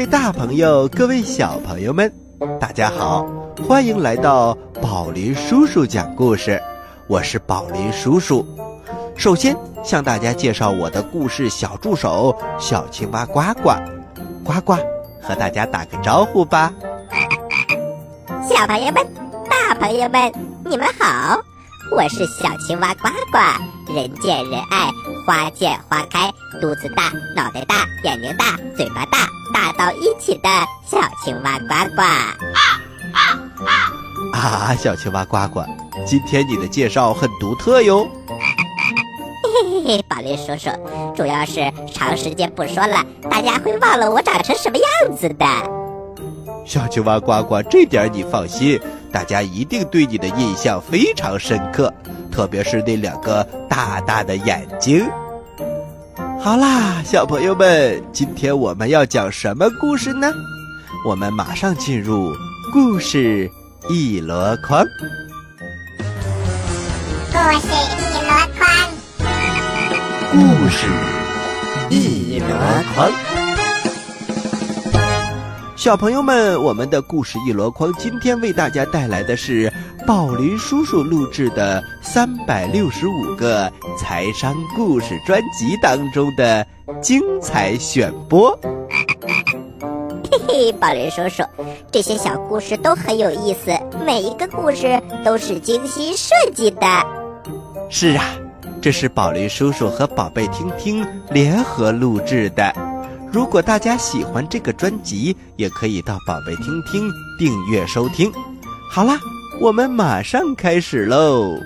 各位大朋友，各位小朋友们，大家好，欢迎来到宝林叔叔讲故事。我是宝林叔叔。首先向大家介绍我的故事小助手小青蛙呱呱，呱呱，和大家打个招呼吧。小朋友们，大朋友们，你们好，我是小青蛙呱呱，人见人爱。花见花开，肚子大，脑袋大，眼睛大，嘴巴大，大到一起的小青蛙呱呱。啊，啊、啊小青蛙呱呱，今天你的介绍很独特哟。嘿嘿嘿，宝林叔叔，主要是长时间不说了，大家会忘了我长成什么样子的。小青蛙呱呱，这点你放心，大家一定对你的印象非常深刻。特别是那两个大大的眼睛。好啦，小朋友们，今天我们要讲什么故事呢？我们马上进入故事一箩筐。故事一箩筐，故事一箩筐。小朋友们，我们的故事一箩筐今天为大家带来的是。宝林叔叔录制的三百六十五个财商故事专辑当中的精彩选播。嘿嘿，宝林叔叔，这些小故事都很有意思，每一个故事都是精心设计的。是啊，这是宝林叔叔和宝贝听听联合录制的。如果大家喜欢这个专辑，也可以到宝贝听听订阅收听。好啦。我们马上开始喽！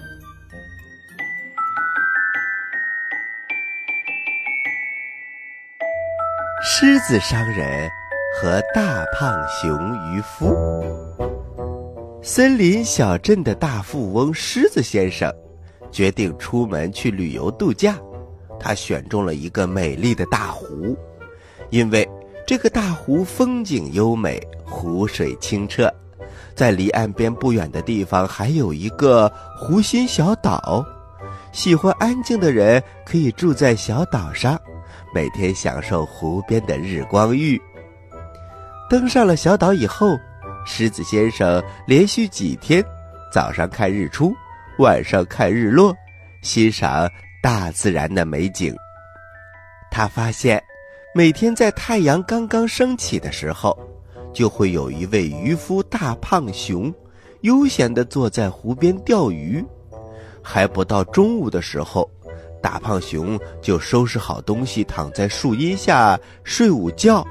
狮子商人和大胖熊渔夫。森林小镇的大富翁狮子先生决定出门去旅游度假。他选中了一个美丽的大湖，因为这个大湖风景优美，湖水清澈。在离岸边不远的地方，还有一个湖心小岛。喜欢安静的人可以住在小岛上，每天享受湖边的日光浴。登上了小岛以后，狮子先生连续几天，早上看日出，晚上看日落，欣赏大自然的美景。他发现，每天在太阳刚刚升起的时候。就会有一位渔夫大胖熊，悠闲地坐在湖边钓鱼。还不到中午的时候，大胖熊就收拾好东西，躺在树荫下睡午觉。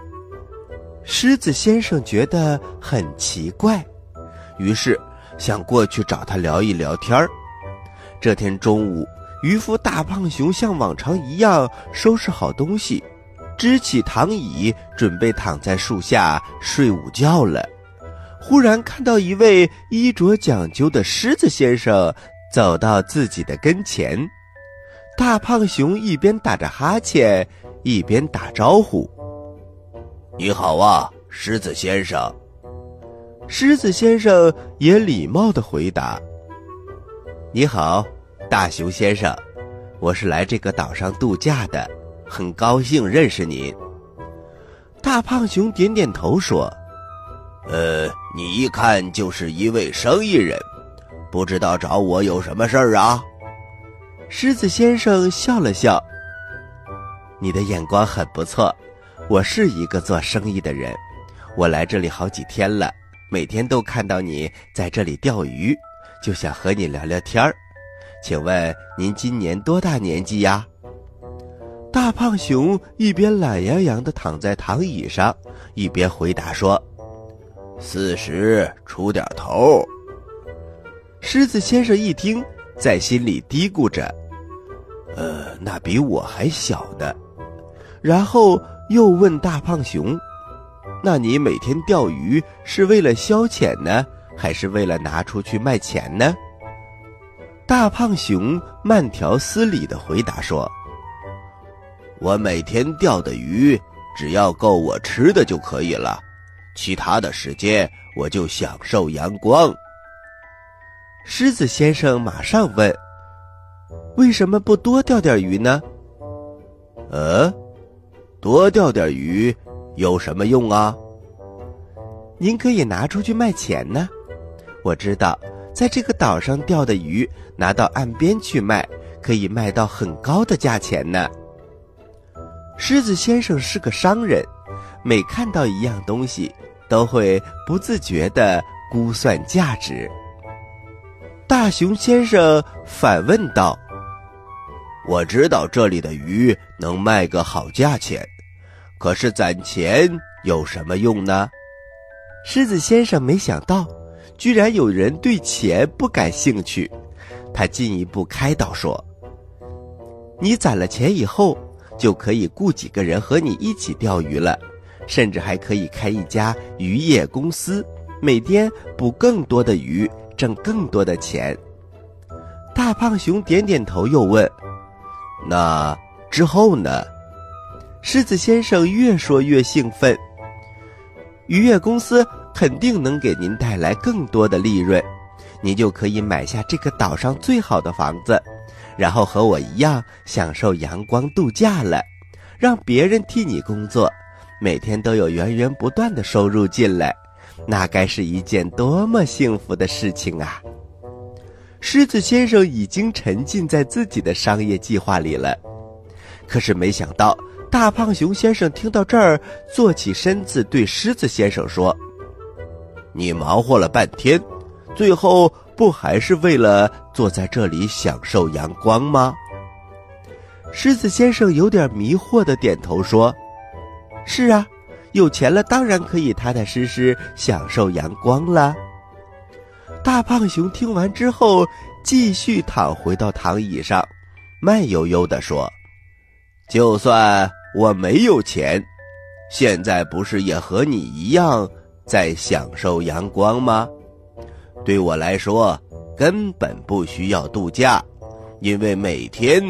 狮子先生觉得很奇怪，于是想过去找他聊一聊天儿。这天中午，渔夫大胖熊像往常一样收拾好东西。支起躺椅，准备躺在树下睡午觉了。忽然看到一位衣着讲究的狮子先生走到自己的跟前。大胖熊一边打着哈欠，一边打招呼：“你好啊，狮子先生。”狮子先生也礼貌地回答：“你好，大熊先生，我是来这个岛上度假的。”很高兴认识您。大胖熊点点头说：“呃，你一看就是一位生意人，不知道找我有什么事儿啊？”狮子先生笑了笑：“你的眼光很不错，我是一个做生意的人，我来这里好几天了，每天都看到你在这里钓鱼，就想和你聊聊天儿。请问您今年多大年纪呀？”大胖熊一边懒洋洋地躺在躺椅上，一边回答说：“四十出点头。”狮子先生一听，在心里嘀咕着：“呃，那比我还小呢。”然后又问大胖熊：“那你每天钓鱼是为了消遣呢，还是为了拿出去卖钱呢？”大胖熊慢条斯理地回答说。我每天钓的鱼，只要够我吃的就可以了，其他的时间我就享受阳光。狮子先生马上问：“为什么不多钓点鱼呢？”呃，多钓点鱼有什么用啊？您可以拿出去卖钱呢。我知道，在这个岛上钓的鱼，拿到岸边去卖，可以卖到很高的价钱呢。狮子先生是个商人，每看到一样东西，都会不自觉地估算价值。大熊先生反问道：“我知道这里的鱼能卖个好价钱，可是攒钱有什么用呢？”狮子先生没想到，居然有人对钱不感兴趣。他进一步开导说：“你攒了钱以后。”就可以雇几个人和你一起钓鱼了，甚至还可以开一家渔业公司，每天捕更多的鱼，挣更多的钱。大胖熊点点头，又问：“那之后呢？”狮子先生越说越兴奋：“渔业公司肯定能给您带来更多的利润，您就可以买下这个岛上最好的房子。”然后和我一样享受阳光度假了，让别人替你工作，每天都有源源不断的收入进来，那该是一件多么幸福的事情啊！狮子先生已经沉浸在自己的商业计划里了，可是没想到大胖熊先生听到这儿，坐起身子对狮子先生说：“你忙活了半天，最后……”不还是为了坐在这里享受阳光吗？狮子先生有点迷惑的点头说：“是啊，有钱了当然可以踏踏实实享受阳光了。”大胖熊听完之后，继续躺回到躺椅上，慢悠悠地说：“就算我没有钱，现在不是也和你一样在享受阳光吗？”对我来说，根本不需要度假，因为每天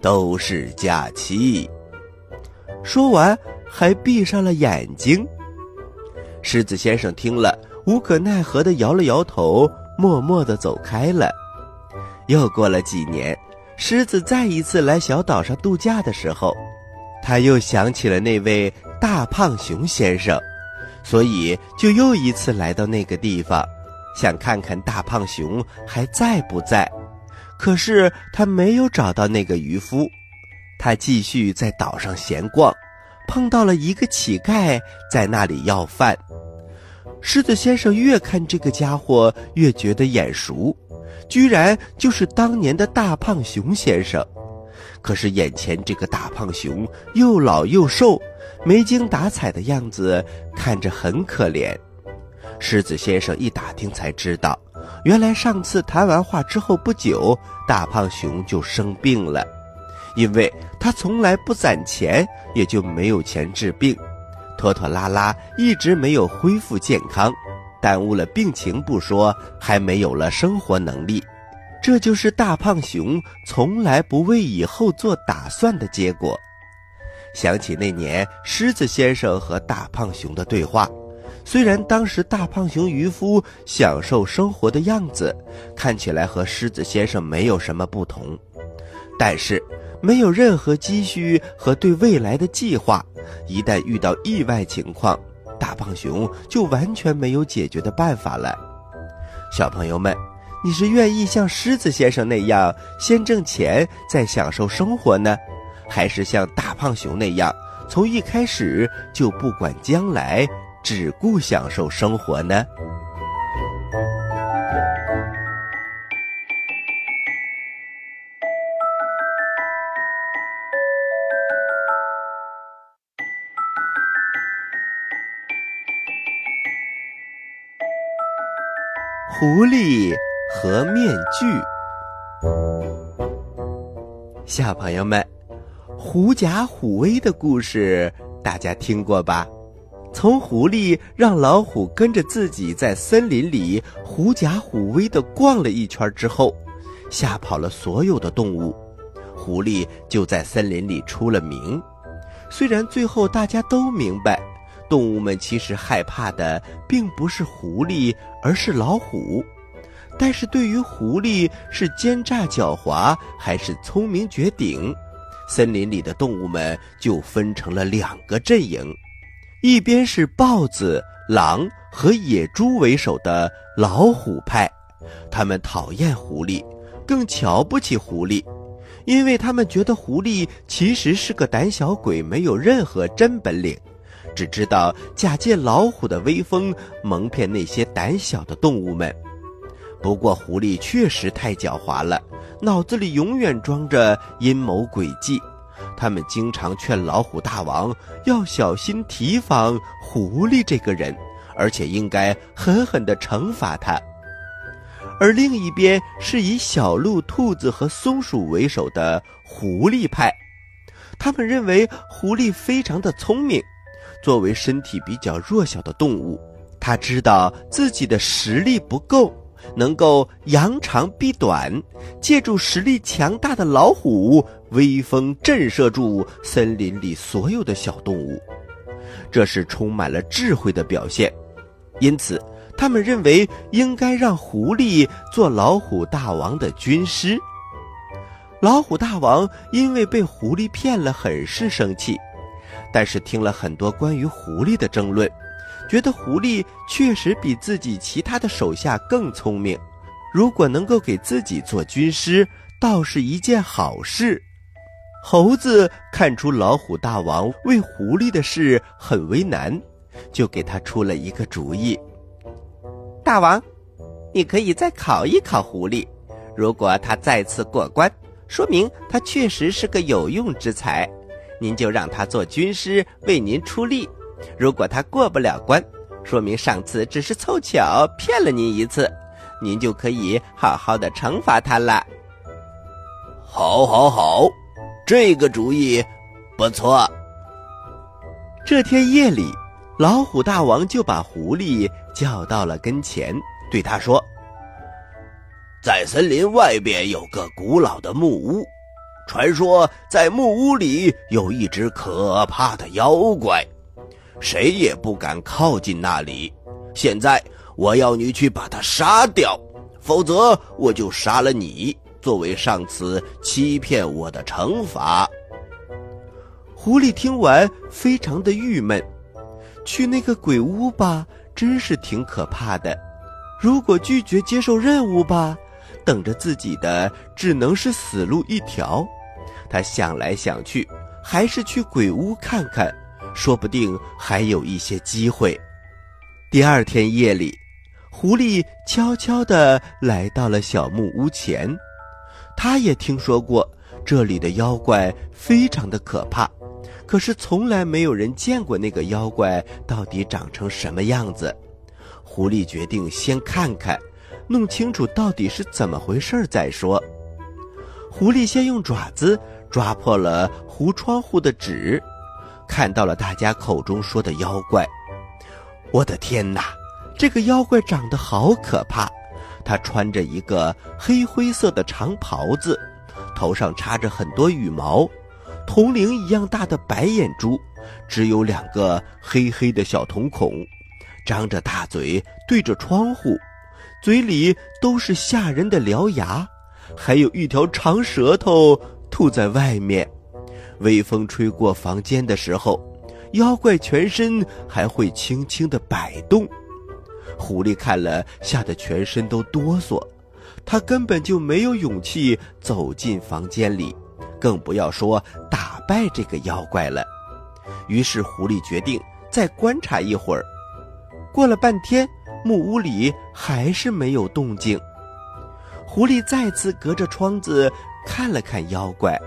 都是假期。说完，还闭上了眼睛。狮子先生听了，无可奈何的摇了摇头，默默的走开了。又过了几年，狮子再一次来小岛上度假的时候，他又想起了那位大胖熊先生，所以就又一次来到那个地方。想看看大胖熊还在不在，可是他没有找到那个渔夫。他继续在岛上闲逛，碰到了一个乞丐在那里要饭。狮子先生越看这个家伙越觉得眼熟，居然就是当年的大胖熊先生。可是眼前这个大胖熊又老又瘦，没精打采的样子，看着很可怜。狮子先生一打听才知道，原来上次谈完话之后不久，大胖熊就生病了。因为他从来不攒钱，也就没有钱治病，拖拖拉拉一直没有恢复健康，耽误了病情不说，还没有了生活能力。这就是大胖熊从来不为以后做打算的结果。想起那年狮子先生和大胖熊的对话。虽然当时大胖熊渔夫享受生活的样子看起来和狮子先生没有什么不同，但是没有任何积蓄和对未来的计划，一旦遇到意外情况，大胖熊就完全没有解决的办法了。小朋友们，你是愿意像狮子先生那样先挣钱再享受生活呢，还是像大胖熊那样从一开始就不管将来？只顾享受生活呢？狐狸和面具，小朋友们，狐假虎威的故事大家听过吧？从狐狸让老虎跟着自己在森林里狐假虎威地逛了一圈之后，吓跑了所有的动物，狐狸就在森林里出了名。虽然最后大家都明白，动物们其实害怕的并不是狐狸，而是老虎，但是对于狐狸是奸诈狡猾还是聪明绝顶，森林里的动物们就分成了两个阵营。一边是豹子、狼和野猪为首的老虎派，他们讨厌狐狸，更瞧不起狐狸，因为他们觉得狐狸其实是个胆小鬼，没有任何真本领，只知道假借老虎的威风蒙骗那些胆小的动物们。不过，狐狸确实太狡猾了，脑子里永远装着阴谋诡计。他们经常劝老虎大王要小心提防狐狸这个人，而且应该狠狠地惩罚他。而另一边是以小鹿、兔子和松鼠为首的狐狸派，他们认为狐狸非常的聪明，作为身体比较弱小的动物，他知道自己的实力不够。能够扬长避短，借助实力强大的老虎威风震慑住森林里所有的小动物，这是充满了智慧的表现。因此，他们认为应该让狐狸做老虎大王的军师。老虎大王因为被狐狸骗了，很是生气，但是听了很多关于狐狸的争论。觉得狐狸确实比自己其他的手下更聪明，如果能够给自己做军师，倒是一件好事。猴子看出老虎大王为狐狸的事很为难，就给他出了一个主意：“大王，你可以再考一考狐狸，如果他再次过关，说明他确实是个有用之才，您就让他做军师为您出力。”如果他过不了关，说明上次只是凑巧骗了您一次，您就可以好好的惩罚他了。好，好，好，这个主意不错。这天夜里，老虎大王就把狐狸叫到了跟前，对他说：“在森林外边有个古老的木屋，传说在木屋里有一只可怕的妖怪。”谁也不敢靠近那里。现在我要你去把他杀掉，否则我就杀了你，作为上次欺骗我的惩罚。狐狸听完，非常的郁闷。去那个鬼屋吧，真是挺可怕的。如果拒绝接受任务吧，等着自己的只能是死路一条。他想来想去，还是去鬼屋看看。说不定还有一些机会。第二天夜里，狐狸悄悄地来到了小木屋前。他也听说过这里的妖怪非常的可怕，可是从来没有人见过那个妖怪到底长成什么样子。狐狸决定先看看，弄清楚到底是怎么回事再说。狐狸先用爪子抓破了糊窗户的纸。看到了大家口中说的妖怪，我的天哪！这个妖怪长得好可怕，他穿着一个黑灰色的长袍子，头上插着很多羽毛，铜铃一样大的白眼珠，只有两个黑黑的小瞳孔，张着大嘴对着窗户，嘴里都是吓人的獠牙，还有一条长舌头吐在外面。微风吹过房间的时候，妖怪全身还会轻轻的摆动。狐狸看了，吓得全身都哆嗦，他根本就没有勇气走进房间里，更不要说打败这个妖怪了。于是，狐狸决定再观察一会儿。过了半天，木屋里还是没有动静。狐狸再次隔着窗子看了看妖怪。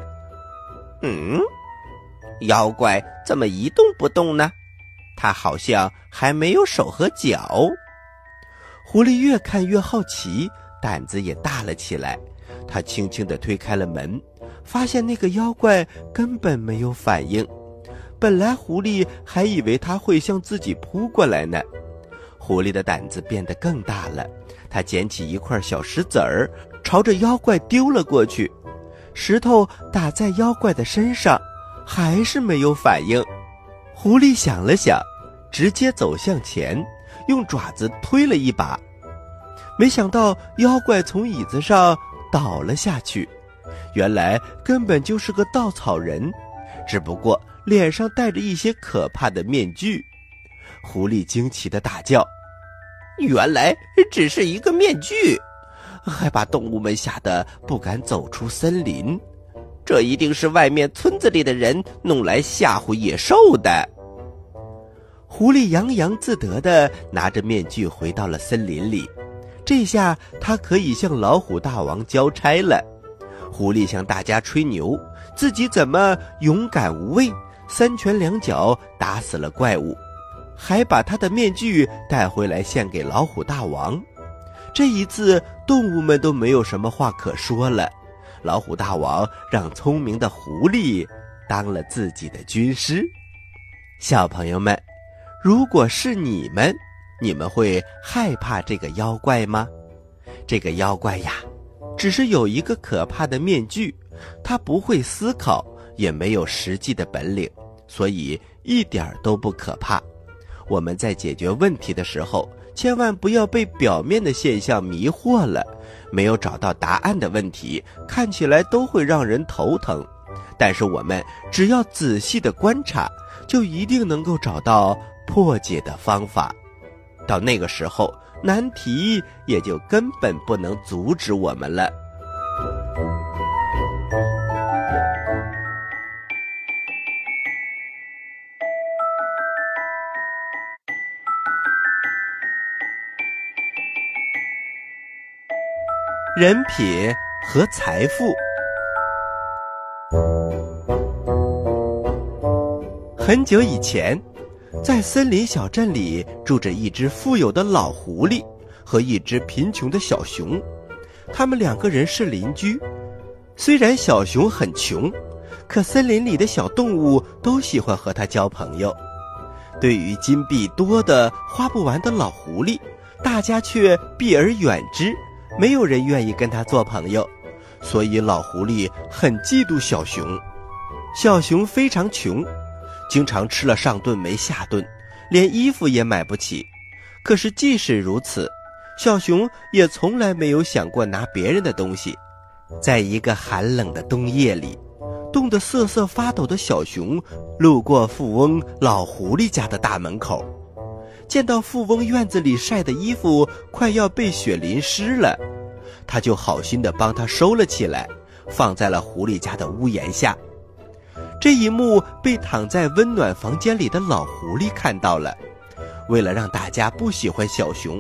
嗯，妖怪怎么一动不动呢？他好像还没有手和脚。狐狸越看越好奇，胆子也大了起来。他轻轻地推开了门，发现那个妖怪根本没有反应。本来狐狸还以为他会向自己扑过来呢。狐狸的胆子变得更大了，他捡起一块小石子儿，朝着妖怪丢了过去。石头打在妖怪的身上，还是没有反应。狐狸想了想，直接走向前，用爪子推了一把。没想到妖怪从椅子上倒了下去。原来根本就是个稻草人，只不过脸上戴着一些可怕的面具。狐狸惊奇的大叫：“原来只是一个面具，还把动物们吓得不敢走出森林。这一定是外面村子里的人弄来吓唬野兽的。”狐狸洋洋自得地拿着面具回到了森林里，这下他可以向老虎大王交差了。狐狸向大家吹牛，自己怎么勇敢无畏，三拳两脚打死了怪物，还把他的面具带回来献给老虎大王。这一次，动物们都没有什么话可说了。老虎大王让聪明的狐狸当了自己的军师。小朋友们。如果是你们，你们会害怕这个妖怪吗？这个妖怪呀，只是有一个可怕的面具，它不会思考，也没有实际的本领，所以一点儿都不可怕。我们在解决问题的时候，千万不要被表面的现象迷惑了。没有找到答案的问题，看起来都会让人头疼，但是我们只要仔细的观察，就一定能够找到。破解的方法，到那个时候，难题也就根本不能阻止我们了。人品和财富，很久以前。在森林小镇里住着一只富有的老狐狸和一只贫穷的小熊，他们两个人是邻居。虽然小熊很穷，可森林里的小动物都喜欢和它交朋友。对于金币多的花不完的老狐狸，大家却避而远之，没有人愿意跟他做朋友。所以老狐狸很嫉妒小熊。小熊非常穷。经常吃了上顿没下顿，连衣服也买不起。可是即使如此，小熊也从来没有想过拿别人的东西。在一个寒冷的冬夜里，冻得瑟瑟发抖的小熊路过富翁老狐狸家的大门口，见到富翁院子里晒的衣服快要被雪淋湿了，他就好心的帮他收了起来，放在了狐狸家的屋檐下。这一幕被躺在温暖房间里的老狐狸看到了，为了让大家不喜欢小熊，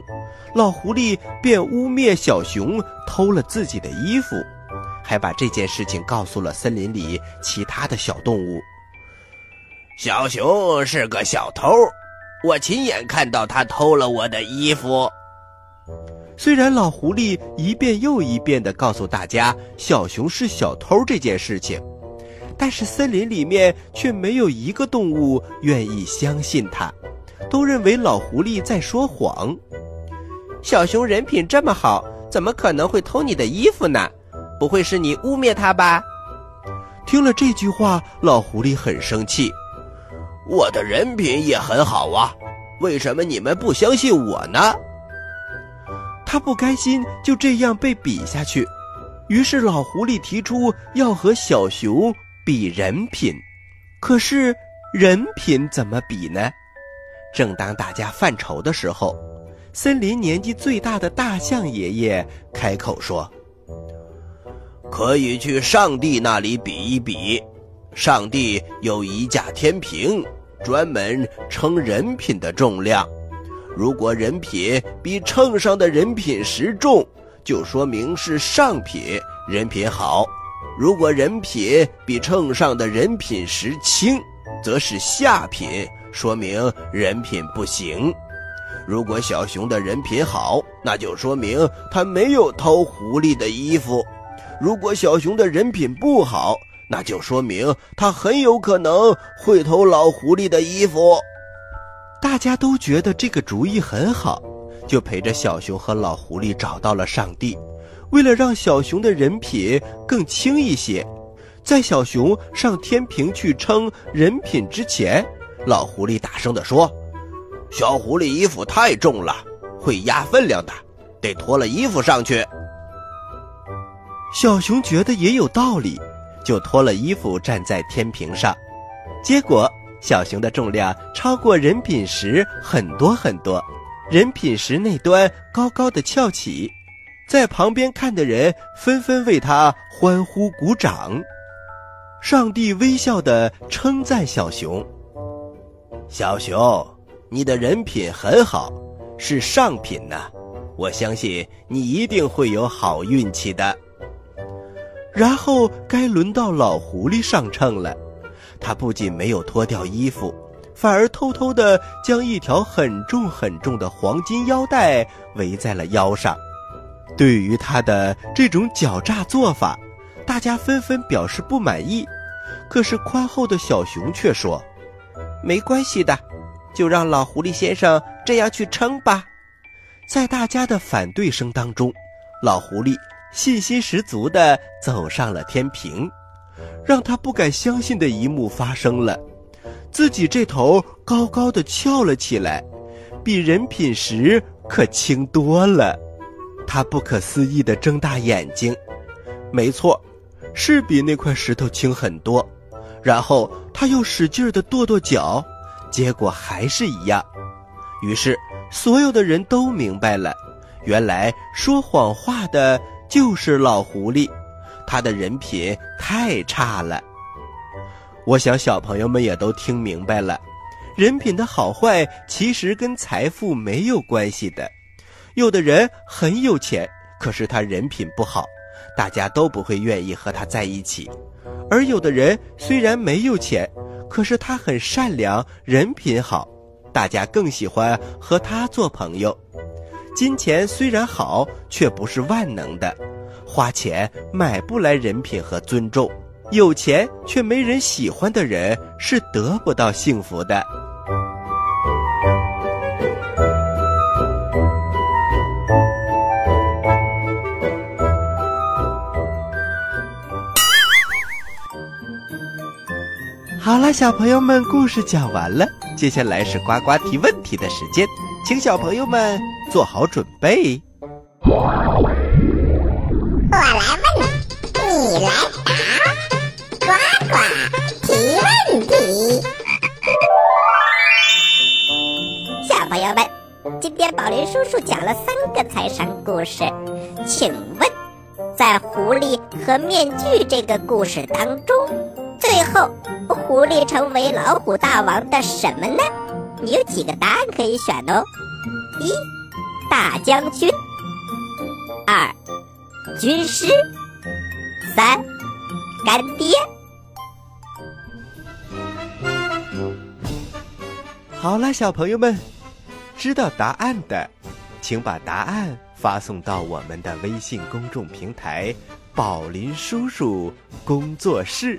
老狐狸便污蔑小熊偷了自己的衣服，还把这件事情告诉了森林里其他的小动物。小熊是个小偷，我亲眼看到他偷了我的衣服。虽然老狐狸一遍又一遍地告诉大家小熊是小偷这件事情。但是森林里面却没有一个动物愿意相信他，都认为老狐狸在说谎。小熊人品这么好，怎么可能会偷你的衣服呢？不会是你污蔑他吧？听了这句话，老狐狸很生气。我的人品也很好啊，为什么你们不相信我呢？他不甘心就这样被比下去，于是老狐狸提出要和小熊。比人品，可是人品怎么比呢？正当大家犯愁的时候，森林年纪最大的大象爷爷开口说：“可以去上帝那里比一比，上帝有一架天平，专门称人品的重量。如果人品比秤上的人品时重，就说明是上品，人品好。”如果人品比秤上的人品时轻，则是下品，说明人品不行。如果小熊的人品好，那就说明他没有偷狐狸的衣服；如果小熊的人品不好，那就说明他很有可能会偷老狐狸的衣服。大家都觉得这个主意很好，就陪着小熊和老狐狸找到了上帝。为了让小熊的人品更轻一些，在小熊上天平去称人品之前，老狐狸大声地说：“小狐狸衣服太重了，会压分量的，得脱了衣服上去。”小熊觉得也有道理，就脱了衣服站在天平上，结果小熊的重量超过人品石很多很多，人品石那端高高的翘起，在旁边看的人纷纷为他欢呼鼓掌。上帝微笑的称赞小熊：“小熊，你的人品很好，是上品呢。我相信你一定会有好运气的。”然后该轮到老狐狸上秤了。他不仅没有脱掉衣服，反而偷偷的将一条很重很重的黄金腰带围在了腰上。对于他的这种狡诈做法，大家纷纷表示不满意。可是宽厚的小熊却说：“没关系的，就让老狐狸先生这样去称吧。”在大家的反对声当中，老狐狸信心十足地走上了天平。让他不敢相信的一幕发生了，自己这头高高的翘了起来，比人品石可轻多了。他不可思议的睁大眼睛，没错，是比那块石头轻很多。然后他又使劲的跺跺脚，结果还是一样。于是所有的人都明白了，原来说谎话的就是老狐狸。他的人品太差了，我想小朋友们也都听明白了，人品的好坏其实跟财富没有关系的。有的人很有钱，可是他人品不好，大家都不会愿意和他在一起；而有的人虽然没有钱，可是他很善良，人品好，大家更喜欢和他做朋友。金钱虽然好，却不是万能的。花钱买不来人品和尊重，有钱却没人喜欢的人是得不到幸福的。好了，小朋友们，故事讲完了，接下来是呱呱提问题的时间，请小朋友们做好准备。我来问，你来答，呱呱提问题。小朋友们，今天宝林叔叔讲了三个财神故事，请问，在狐狸和面具这个故事当中，最后狐狸成为老虎大王的什么呢？你有几个答案可以选哦？一，大将军；二。军师，三，干爹。好了，小朋友们，知道答案的，请把答案发送到我们的微信公众平台“宝林叔叔工作室”，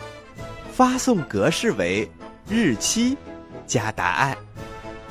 发送格式为日期加答案。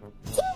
今